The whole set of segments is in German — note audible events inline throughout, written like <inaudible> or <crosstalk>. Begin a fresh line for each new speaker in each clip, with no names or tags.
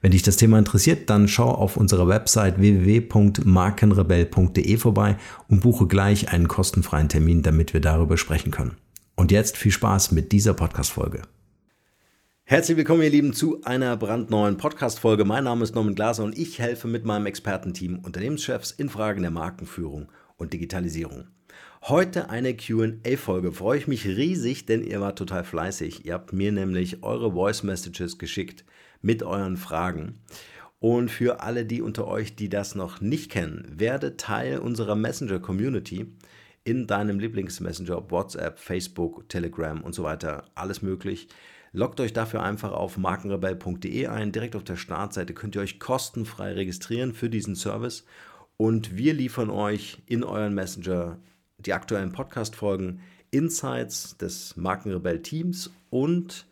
Wenn dich das Thema interessiert, dann schau auf unserer Website www.markenrebell.de vorbei und buche gleich einen kostenfreien Termin, damit wir darüber sprechen können. Und jetzt viel Spaß mit dieser Podcast-Folge. Herzlich willkommen, ihr Lieben, zu einer brandneuen Podcast-Folge. Mein Name ist Norman Glaser und ich helfe mit meinem Expertenteam Unternehmenschefs in Fragen der Markenführung und Digitalisierung. Heute eine QA-Folge. Freue ich mich riesig, denn ihr wart total fleißig. Ihr habt mir nämlich eure Voice Messages geschickt mit euren Fragen. Und für alle die unter euch, die das noch nicht kennen, werde Teil unserer Messenger-Community in deinem Lieblingsmessenger, WhatsApp, Facebook, Telegram und so weiter, alles möglich. Loggt euch dafür einfach auf markenrebell.de ein. Direkt auf der Startseite könnt ihr euch kostenfrei registrieren für diesen Service. Und wir liefern euch in euren Messenger die aktuellen Podcast-Folgen, Insights des Markenrebell-Teams und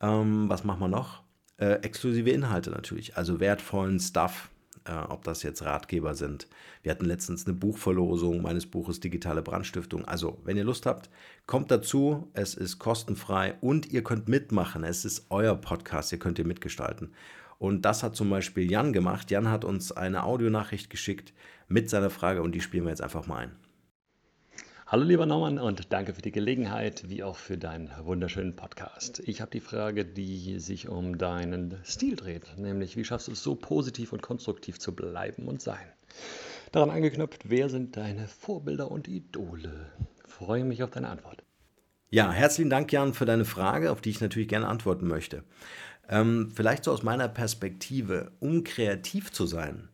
ähm, was machen wir noch? Äh, exklusive Inhalte natürlich, also wertvollen Stuff, äh, ob das jetzt Ratgeber sind. Wir hatten letztens eine Buchverlosung meines Buches Digitale Brandstiftung. Also, wenn ihr Lust habt, kommt dazu. Es ist kostenfrei und ihr könnt mitmachen. Es ist euer Podcast, ihr könnt ihr mitgestalten. Und das hat zum Beispiel Jan gemacht. Jan hat uns eine Audionachricht geschickt mit seiner Frage und die spielen wir jetzt einfach mal ein.
Hallo lieber Norman und danke für die Gelegenheit, wie auch für deinen wunderschönen Podcast. Ich habe die Frage, die sich um deinen Stil dreht, nämlich wie schaffst du es so positiv und konstruktiv zu bleiben und sein? Daran angeknüpft, wer sind deine Vorbilder und Idole? freue mich auf deine Antwort.
Ja, herzlichen Dank, Jan, für deine Frage, auf die ich natürlich gerne antworten möchte. Ähm, vielleicht so aus meiner Perspektive, um kreativ zu sein,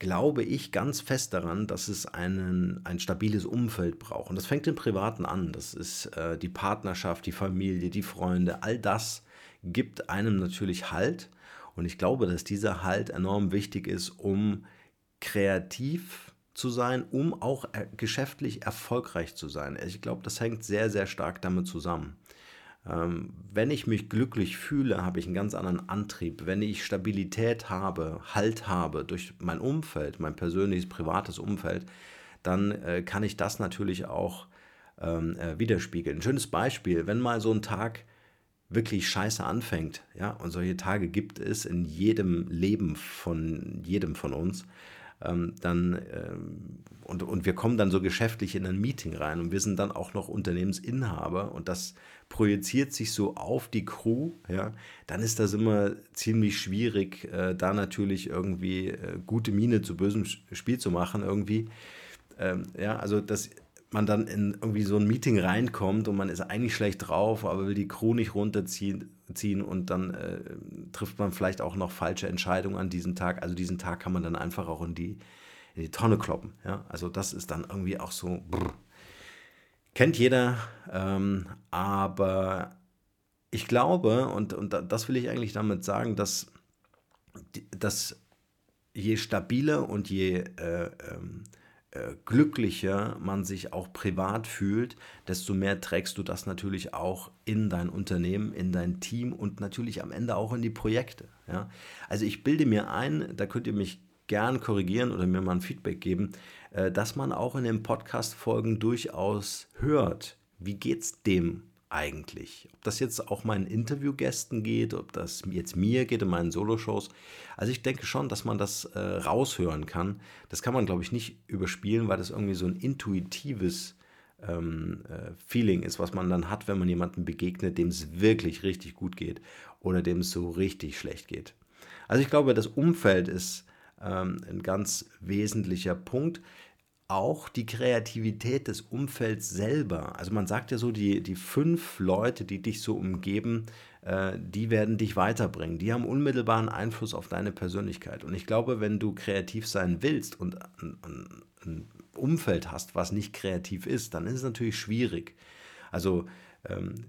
glaube ich ganz fest daran, dass es einen, ein stabiles Umfeld braucht. Und das fängt im Privaten an. Das ist äh, die Partnerschaft, die Familie, die Freunde. All das gibt einem natürlich Halt. Und ich glaube, dass dieser Halt enorm wichtig ist, um kreativ zu sein, um auch äh, geschäftlich erfolgreich zu sein. Ich glaube, das hängt sehr, sehr stark damit zusammen. Ähm, wenn ich mich glücklich fühle, habe ich einen ganz anderen Antrieb. Wenn ich Stabilität habe, Halt habe durch mein Umfeld, mein persönliches, privates Umfeld, dann äh, kann ich das natürlich auch ähm, äh, widerspiegeln. Ein schönes Beispiel, wenn mal so ein Tag wirklich scheiße anfängt, ja, und solche Tage gibt es in jedem Leben von jedem von uns, ähm, dann ähm, und, und wir kommen dann so geschäftlich in ein Meeting rein und wir sind dann auch noch Unternehmensinhaber und das projiziert sich so auf die Crew, ja, dann ist das immer ziemlich schwierig, äh, da natürlich irgendwie äh, gute Miene zu bösem Spiel zu machen irgendwie. Ähm, ja, also das man dann in irgendwie so ein Meeting reinkommt und man ist eigentlich schlecht drauf, aber will die Crew nicht runterziehen ziehen und dann äh, trifft man vielleicht auch noch falsche Entscheidungen an diesem Tag. Also diesen Tag kann man dann einfach auch in die, in die Tonne kloppen. Ja? Also das ist dann irgendwie auch so, brr. kennt jeder, ähm, aber ich glaube, und, und das will ich eigentlich damit sagen, dass dass je stabiler und je äh, ähm, äh, glücklicher man sich auch privat fühlt, desto mehr trägst du das natürlich auch in dein Unternehmen, in dein Team und natürlich am Ende auch in die Projekte. Ja? Also ich bilde mir ein, da könnt ihr mich gern korrigieren oder mir mal ein Feedback geben, äh, dass man auch in den Podcast-Folgen durchaus hört, wie geht es dem eigentlich? Ob das jetzt auch meinen Interviewgästen geht, ob das jetzt mir geht in meinen Soloshows. Also ich denke schon, dass man das äh, raushören kann. Das kann man, glaube ich, nicht überspielen, weil das irgendwie so ein intuitives ähm, äh, Feeling ist, was man dann hat, wenn man jemandem begegnet, dem es wirklich richtig gut geht oder dem es so richtig schlecht geht. Also ich glaube, das Umfeld ist ähm, ein ganz wesentlicher Punkt auch die Kreativität des Umfelds selber. Also man sagt ja so, die, die fünf Leute, die dich so umgeben, äh, die werden dich weiterbringen. Die haben unmittelbaren Einfluss auf deine Persönlichkeit. Und ich glaube, wenn du kreativ sein willst und ein, ein, Umfeld hast, was nicht kreativ ist, dann ist es natürlich schwierig. Also ähm,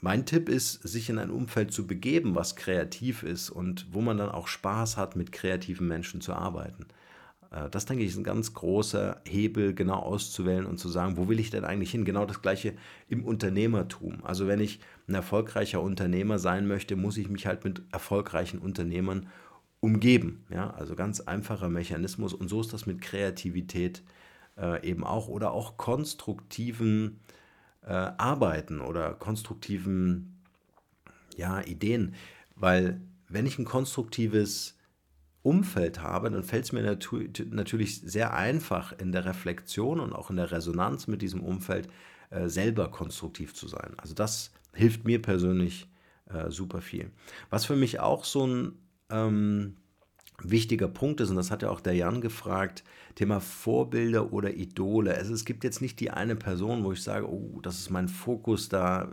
mein Tipp ist, sich in ein Umfeld zu begeben, was kreativ ist und wo man dann auch Spaß hat, mit kreativen Menschen zu arbeiten. Äh, das denke ich ist ein ganz großer Hebel, genau auszuwählen und zu sagen, wo will ich denn eigentlich hin? Genau das gleiche im Unternehmertum. Also wenn ich ein erfolgreicher Unternehmer sein möchte, muss ich mich halt mit erfolgreichen Unternehmern umgeben. Ja, also ganz einfacher Mechanismus. Und so ist das mit Kreativität äh, eben auch oder auch konstruktiven äh, Arbeiten oder konstruktiven ja, Ideen. Weil wenn ich ein konstruktives Umfeld habe, dann fällt es mir natu natürlich sehr einfach in der Reflexion und auch in der Resonanz mit diesem Umfeld äh, selber konstruktiv zu sein. Also das hilft mir persönlich äh, super viel. Was für mich auch so ein ähm, wichtiger Punkt ist, und das hat ja auch der Jan gefragt, Thema Vorbilder oder Idole. Also es gibt jetzt nicht die eine Person, wo ich sage, oh, das ist mein Fokus da, äh,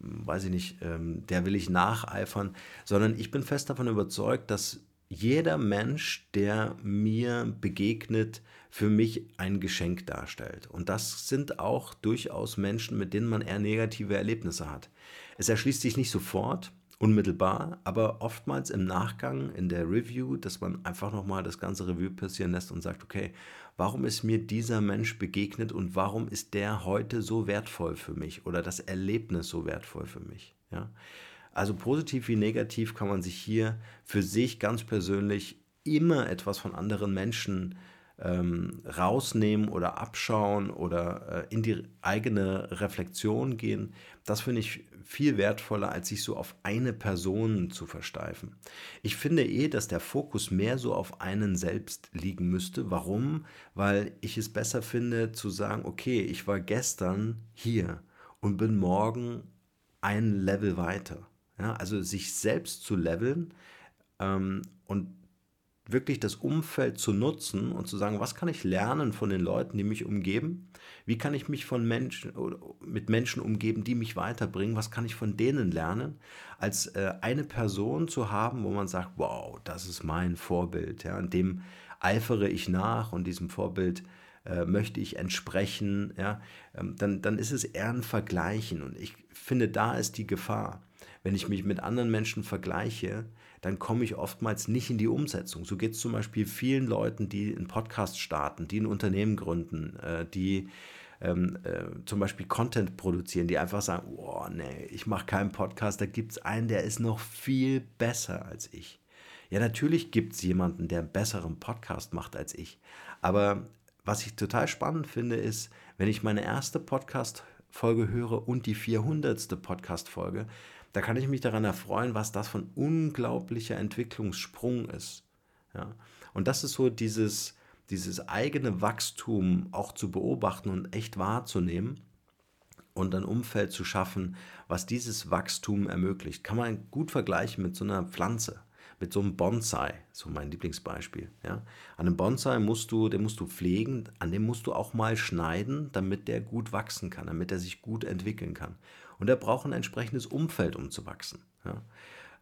weiß ich nicht, ähm, der will ich nacheifern, sondern ich bin fest davon überzeugt, dass jeder Mensch, der mir begegnet, für mich ein Geschenk darstellt. Und das sind auch durchaus Menschen, mit denen man eher negative Erlebnisse hat. Es erschließt sich nicht sofort, unmittelbar, aber oftmals im Nachgang, in der Review, dass man einfach nochmal das ganze Review passieren lässt und sagt, okay, warum ist mir dieser Mensch begegnet und warum ist der heute so wertvoll für mich oder das Erlebnis so wertvoll für mich? Ja? Also positiv wie negativ kann man sich hier für sich ganz persönlich immer etwas von anderen Menschen ähm, rausnehmen oder abschauen oder äh, in die eigene Reflexion gehen. Das finde ich viel wertvoller, als sich so auf eine Person zu versteifen. Ich finde eh, dass der Fokus mehr so auf einen selbst liegen müsste. Warum? Weil ich es besser finde zu sagen, okay, ich war gestern hier und bin morgen ein Level weiter. Ja, also sich selbst zu leveln ähm, und wirklich das Umfeld zu nutzen und zu sagen, was kann ich lernen von den Leuten, die mich umgeben? Wie kann ich mich von Menschen mit Menschen umgeben, die mich weiterbringen? Was kann ich von denen lernen? Als äh, eine Person zu haben, wo man sagt, wow, das ist mein Vorbild, ja, an dem eifere ich nach und diesem Vorbild äh, möchte ich entsprechen, ja, ähm, dann, dann ist es eher ein Vergleichen und ich finde, da ist die Gefahr wenn ich mich mit anderen Menschen vergleiche, dann komme ich oftmals nicht in die Umsetzung. So geht es zum Beispiel vielen Leuten, die einen Podcast starten, die ein Unternehmen gründen, äh, die ähm, äh, zum Beispiel Content produzieren, die einfach sagen, oh nee, ich mache keinen Podcast, da gibt es einen, der ist noch viel besser als ich. Ja, natürlich gibt es jemanden, der einen besseren Podcast macht als ich. Aber was ich total spannend finde, ist, wenn ich meine erste Podcast-Folge höre und die 400. Podcast-Folge, da kann ich mich daran erfreuen, was das von unglaublicher Entwicklungssprung ist. Ja? Und das ist so dieses, dieses eigene Wachstum auch zu beobachten und echt wahrzunehmen und ein Umfeld zu schaffen, was dieses Wachstum ermöglicht. Kann man gut vergleichen mit so einer Pflanze, mit so einem Bonsai, so mein Lieblingsbeispiel. Ja? An einem Bonsai musst du, den musst du pflegen, an dem musst du auch mal schneiden, damit der gut wachsen kann, damit er sich gut entwickeln kann. Und er braucht ein entsprechendes Umfeld, um zu wachsen. Ja?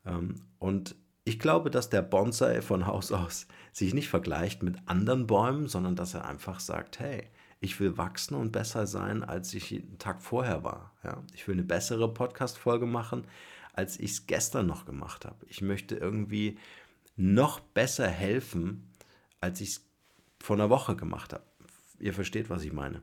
Ähm, und ich glaube, dass der Bonsai von Haus aus sich nicht vergleicht mit anderen Bäumen, sondern dass er einfach sagt, hey, ich will wachsen und besser sein, als ich einen Tag vorher war. Ja? Ich will eine bessere Podcast-Folge machen, als ich es gestern noch gemacht habe. Ich möchte irgendwie noch besser helfen, als ich es vor einer Woche gemacht habe. Ihr versteht, was ich meine.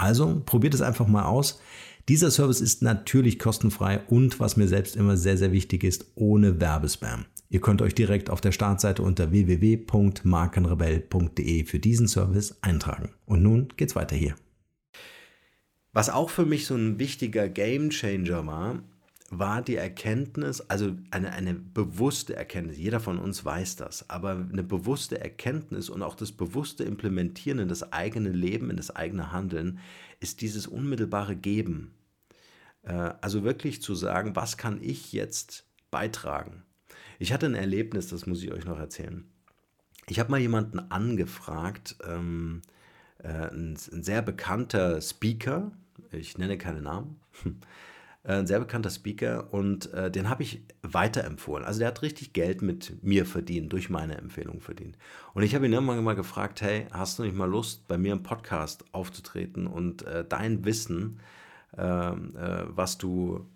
Also probiert es einfach mal aus. Dieser Service ist natürlich kostenfrei und was mir selbst immer sehr, sehr wichtig ist, ohne Werbespam. Ihr könnt euch direkt auf der Startseite unter www.markenrebell.de für diesen Service eintragen. Und nun geht's weiter hier.
Was auch für mich so ein wichtiger Game Changer war, war die Erkenntnis, also eine, eine bewusste Erkenntnis, jeder von uns weiß das, aber eine bewusste Erkenntnis und auch das bewusste Implementieren in das eigene Leben, in das eigene Handeln, ist dieses unmittelbare Geben. Äh, also wirklich zu sagen, was kann ich jetzt beitragen? Ich hatte ein Erlebnis, das muss ich euch noch erzählen. Ich habe mal jemanden angefragt, ähm, äh, ein, ein sehr bekannter Speaker, ich nenne keine Namen, <laughs> ein sehr bekannter Speaker und äh, den habe ich weiterempfohlen. Also der hat richtig Geld mit mir verdient, durch meine Empfehlung verdient. Und ich habe ihn irgendwann mal gefragt, hey, hast du nicht mal Lust, bei mir im Podcast aufzutreten und äh, dein Wissen, ähm, äh, was du,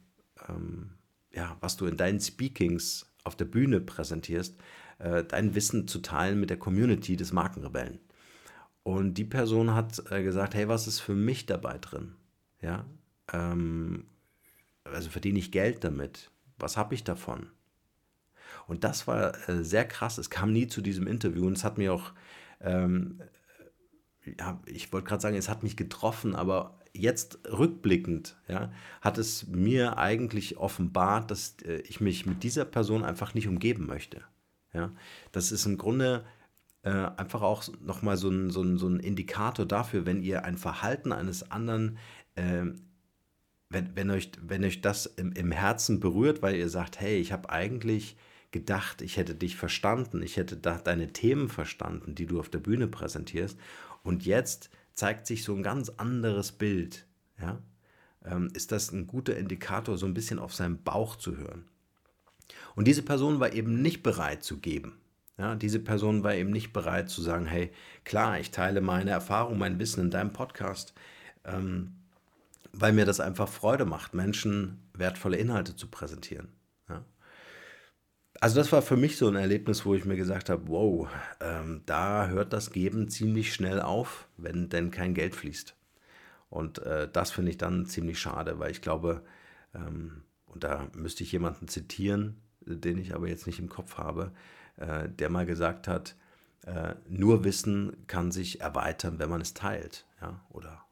ähm, ja, was du in deinen Speakings auf der Bühne präsentierst, äh, dein Wissen zu teilen mit der Community des Markenrebellen. Und die Person hat äh, gesagt, hey, was ist für mich dabei drin? Ja, ähm, also verdiene ich Geld damit? Was habe ich davon? Und das war äh, sehr krass. Es kam nie zu diesem Interview und es hat mir auch, ähm, ja, ich wollte gerade sagen, es hat mich getroffen, aber jetzt rückblickend, ja, hat es mir eigentlich offenbart, dass äh, ich mich mit dieser Person einfach nicht umgeben möchte. Ja, das ist im Grunde äh, einfach auch nochmal so ein, so, ein, so ein Indikator dafür, wenn ihr ein Verhalten eines anderen äh, wenn, wenn, euch, wenn euch das im, im Herzen berührt, weil ihr sagt, hey, ich habe eigentlich gedacht, ich hätte dich verstanden, ich hätte da deine Themen verstanden, die du auf der Bühne präsentierst, und jetzt zeigt sich so ein ganz anderes Bild, ja, ähm, ist das ein guter Indikator, so ein bisschen auf seinen Bauch zu hören. Und diese Person war eben nicht bereit zu geben. Ja, diese Person war eben nicht bereit zu sagen, hey, klar, ich teile meine Erfahrung, mein Wissen in deinem Podcast. Ähm, weil mir das einfach Freude macht, Menschen wertvolle Inhalte zu präsentieren. Ja. Also das war für mich so ein Erlebnis, wo ich mir gesagt habe, wow, ähm, da hört das Geben ziemlich schnell auf, wenn denn kein Geld fließt. Und äh, das finde ich dann ziemlich schade, weil ich glaube, ähm, und da müsste ich jemanden zitieren, den ich aber jetzt nicht im Kopf habe, äh, der mal gesagt hat, äh, nur Wissen kann sich erweitern, wenn man es teilt. Ja? Oder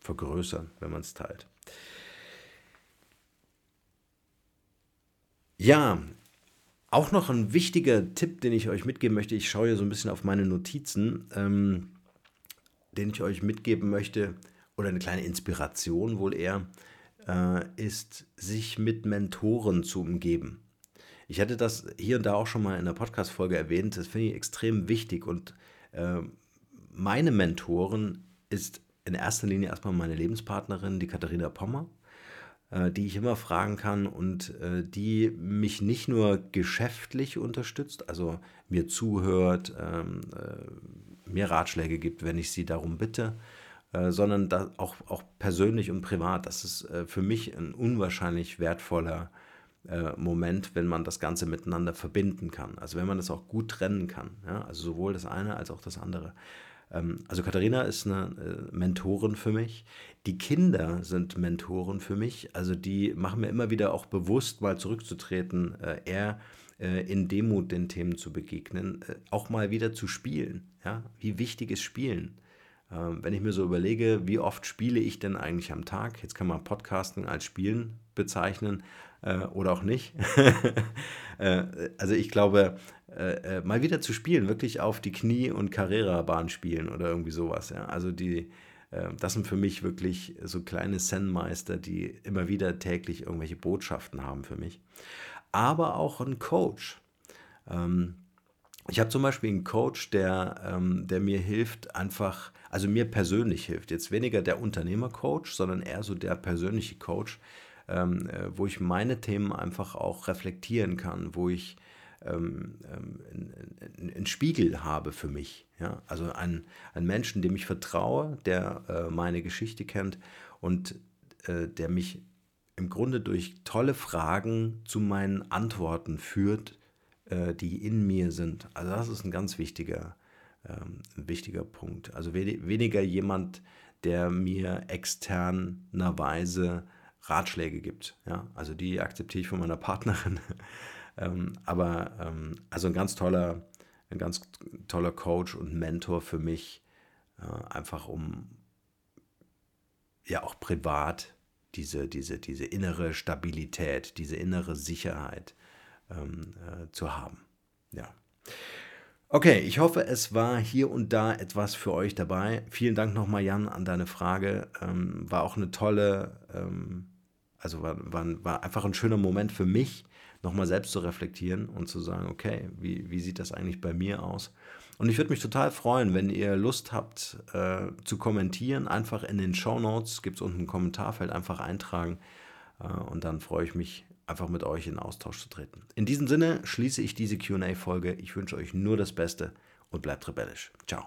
vergrößern, wenn man es teilt. Ja, auch noch ein wichtiger Tipp, den ich euch mitgeben möchte. Ich schaue hier so ein bisschen auf meine Notizen, ähm, den ich euch mitgeben möchte, oder eine kleine Inspiration wohl eher, äh, ist, sich mit Mentoren zu umgeben. Ich hatte das hier und da auch schon mal in der Podcast-Folge erwähnt. Das finde ich extrem wichtig und äh, meine Mentoren ist in erster Linie erstmal meine Lebenspartnerin, die Katharina Pommer, äh, die ich immer fragen kann und äh, die mich nicht nur geschäftlich unterstützt, also mir zuhört, ähm, äh, mir Ratschläge gibt, wenn ich sie darum bitte, sondern auch, auch persönlich und privat. Das ist für mich ein unwahrscheinlich wertvoller Moment, wenn man das Ganze miteinander verbinden kann. Also wenn man das auch gut trennen kann. Also sowohl das eine als auch das andere. Ähm, also Katharina ist eine äh, Mentorin für mich. Die Kinder sind Mentoren für mich. Also die machen mir immer wieder auch bewusst, mal zurückzutreten, äh, eher äh, in Demut den Themen zu begegnen, auch mal wieder zu spielen. Ja? Wie wichtig ist Spielen? Ähm, wenn ich mir so überlege, wie oft spiele ich denn eigentlich am Tag? Jetzt kann man Podcasten als Spielen bezeichnen oder auch nicht. <laughs> also ich glaube, äh, äh, mal wieder zu spielen, wirklich auf die Knie- und Carrera-Bahn spielen oder irgendwie sowas. Also die, äh, das sind für mich wirklich so kleine Zen-Meister, die immer wieder täglich irgendwelche Botschaften haben für mich. Aber auch ein Coach. Ähm, ich habe zum Beispiel einen Coach, der, ähm, der mir hilft, einfach, also mir persönlich hilft. Jetzt weniger der Unternehmercoach, sondern eher so der persönliche Coach, ähm, äh, wo ich meine Themen einfach auch reflektieren kann, wo ich ähm, ähm, einen Spiegel habe für mich. Ja? Also einen, einen Menschen, dem ich vertraue, der äh, meine Geschichte kennt und äh, der mich im Grunde durch tolle Fragen zu meinen Antworten führt, äh, die in mir sind. Also das ist ein ganz wichtiger, ähm, ein wichtiger Punkt. Also we weniger jemand, der mir externerweise Ratschläge gibt. Ja? Also die akzeptiere ich von meiner Partnerin. <laughs> ähm, aber ähm, also ein ganz toller, ein ganz toller Coach und Mentor für mich, äh, einfach um ja auch privat diese, diese, diese innere Stabilität, diese innere Sicherheit äh, zu haben. Ja. Okay, ich hoffe, es war hier und da etwas für euch dabei. Vielen Dank nochmal, Jan, an deine Frage. Ähm, war auch eine tolle, ähm, also war, war, war, einfach ein schöner Moment für mich, nochmal selbst zu reflektieren und zu sagen, okay, wie, wie sieht das eigentlich bei mir aus? Und ich würde mich total freuen, wenn ihr Lust habt äh, zu kommentieren. Einfach in den Show Notes gibt es unten ein Kommentarfeld, einfach eintragen. Äh, und dann freue ich mich, einfach mit euch in Austausch zu treten. In diesem Sinne schließe ich diese QA-Folge. Ich wünsche euch nur das Beste und bleibt rebellisch. Ciao.